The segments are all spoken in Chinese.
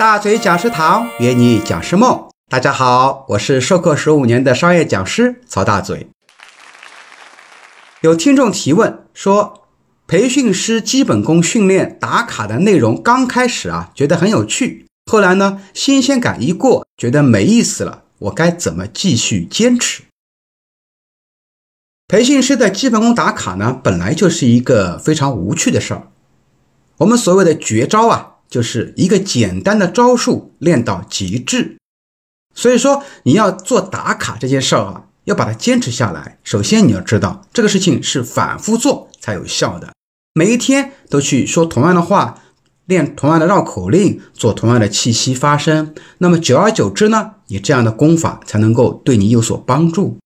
大嘴讲师堂约你讲师梦。大家好，我是授课十五年的商业讲师曹大嘴。有听众提问说，培训师基本功训练打卡的内容刚开始啊，觉得很有趣，后来呢，新鲜感一过，觉得没意思了，我该怎么继续坚持？培训师的基本功打卡呢，本来就是一个非常无趣的事儿。我们所谓的绝招啊。就是一个简单的招数练到极致，所以说你要做打卡这件事儿啊，要把它坚持下来。首先你要知道这个事情是反复做才有效的，每一天都去说同样的话，练同样的绕口令，做同样的气息发声，那么久而久之呢，你这样的功法才能够对你有所帮助。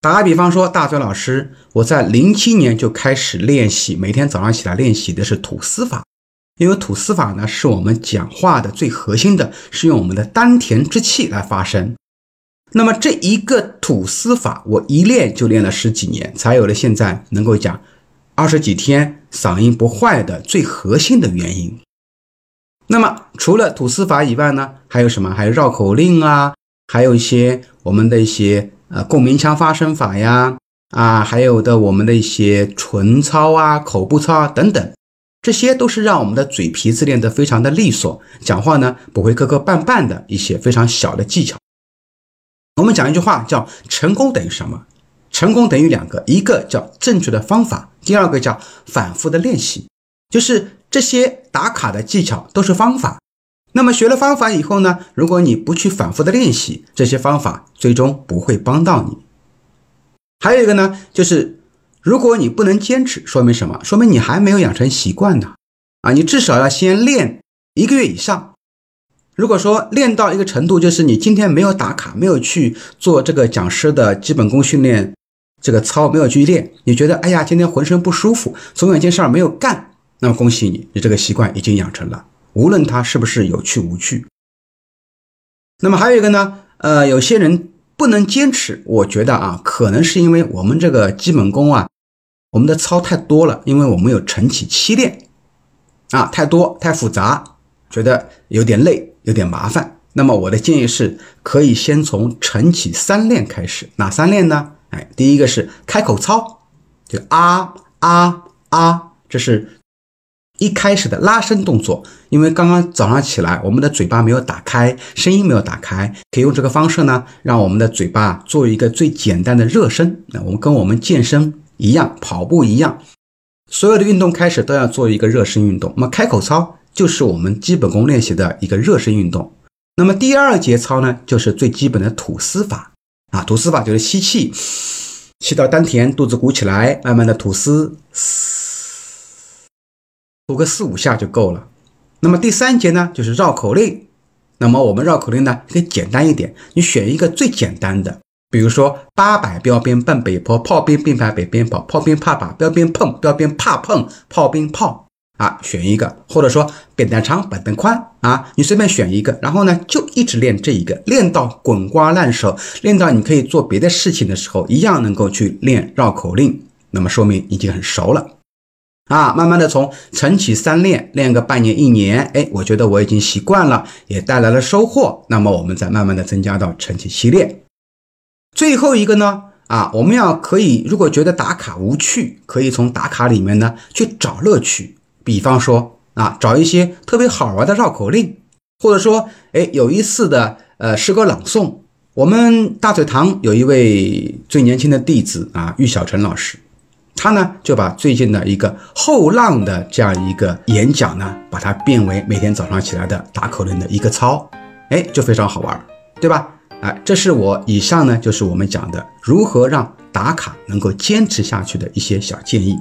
打个比方说，大嘴老师，我在零七年就开始练习，每天早上起来练习的是吐丝法。因为吐丝法呢，是我们讲话的最核心的，是用我们的丹田之气来发声。那么这一个吐丝法，我一练就练了十几年，才有了现在能够讲二十几天嗓音不坏的最核心的原因。那么除了吐丝法以外呢，还有什么？还有绕口令啊，还有一些我们的一些呃共鸣腔发声法呀，啊，还有的我们的一些唇操啊、口部操啊等等。这些都是让我们的嘴皮子练得非常的利索，讲话呢不会磕磕绊绊的一些非常小的技巧。我们讲一句话叫“成功等于什么？成功等于两个，一个叫正确的方法，第二个叫反复的练习。就是这些打卡的技巧都是方法。那么学了方法以后呢，如果你不去反复的练习，这些方法最终不会帮到你。还有一个呢，就是。如果你不能坚持，说明什么？说明你还没有养成习惯呢。啊，你至少要先练一个月以上。如果说练到一个程度，就是你今天没有打卡，没有去做这个讲师的基本功训练，这个操没有去练，你觉得哎呀，今天浑身不舒服，总有一件事儿没有干，那么恭喜你，你这个习惯已经养成了，无论它是不是有趣无趣。那么还有一个呢，呃，有些人不能坚持，我觉得啊，可能是因为我们这个基本功啊。我们的操太多了，因为我们有晨起七练，啊，太多太复杂，觉得有点累，有点麻烦。那么我的建议是，可以先从晨起三练开始。哪三练呢？哎，第一个是开口操，就啊啊啊，这是一开始的拉伸动作。因为刚刚早上起来，我们的嘴巴没有打开，声音没有打开，可以用这个方式呢，让我们的嘴巴做一个最简单的热身。那我们跟我们健身。一样，跑步一样，所有的运动开始都要做一个热身运动。那么开口操就是我们基本功练习的一个热身运动。那么第二节操呢，就是最基本的吐丝法啊，吐丝法就是吸气，吸到丹田，肚子鼓起来，慢慢的吐丝，吐个四五下就够了。那么第三节呢，就是绕口令。那么我们绕口令呢，可以简单一点，你选一个最简单的。比如说，八百标兵奔北坡，炮兵并排北边跑，炮兵怕把标兵碰，标兵怕碰炮兵炮啊，选一个，或者说扁担长，板凳宽啊，你随便选一个，然后呢，就一直练这一个，练到滚瓜烂熟，练到你可以做别的事情的时候，一样能够去练绕口令，那么说明已经很熟了啊。慢慢的从晨起三练，练个半年一年，哎，我觉得我已经习惯了，也带来了收获，那么我们再慢慢的增加到晨起七练。最后一个呢，啊，我们要可以，如果觉得打卡无趣，可以从打卡里面呢去找乐趣。比方说啊，找一些特别好玩的绕口令，或者说，哎，有意思的呃诗歌朗诵。我们大嘴堂有一位最年轻的弟子啊，玉小晨老师，他呢就把最近的一个后浪的这样一个演讲呢，把它变为每天早上起来的打口令的一个操，哎，就非常好玩，对吧？哎，这是我以上呢，就是我们讲的如何让打卡能够坚持下去的一些小建议。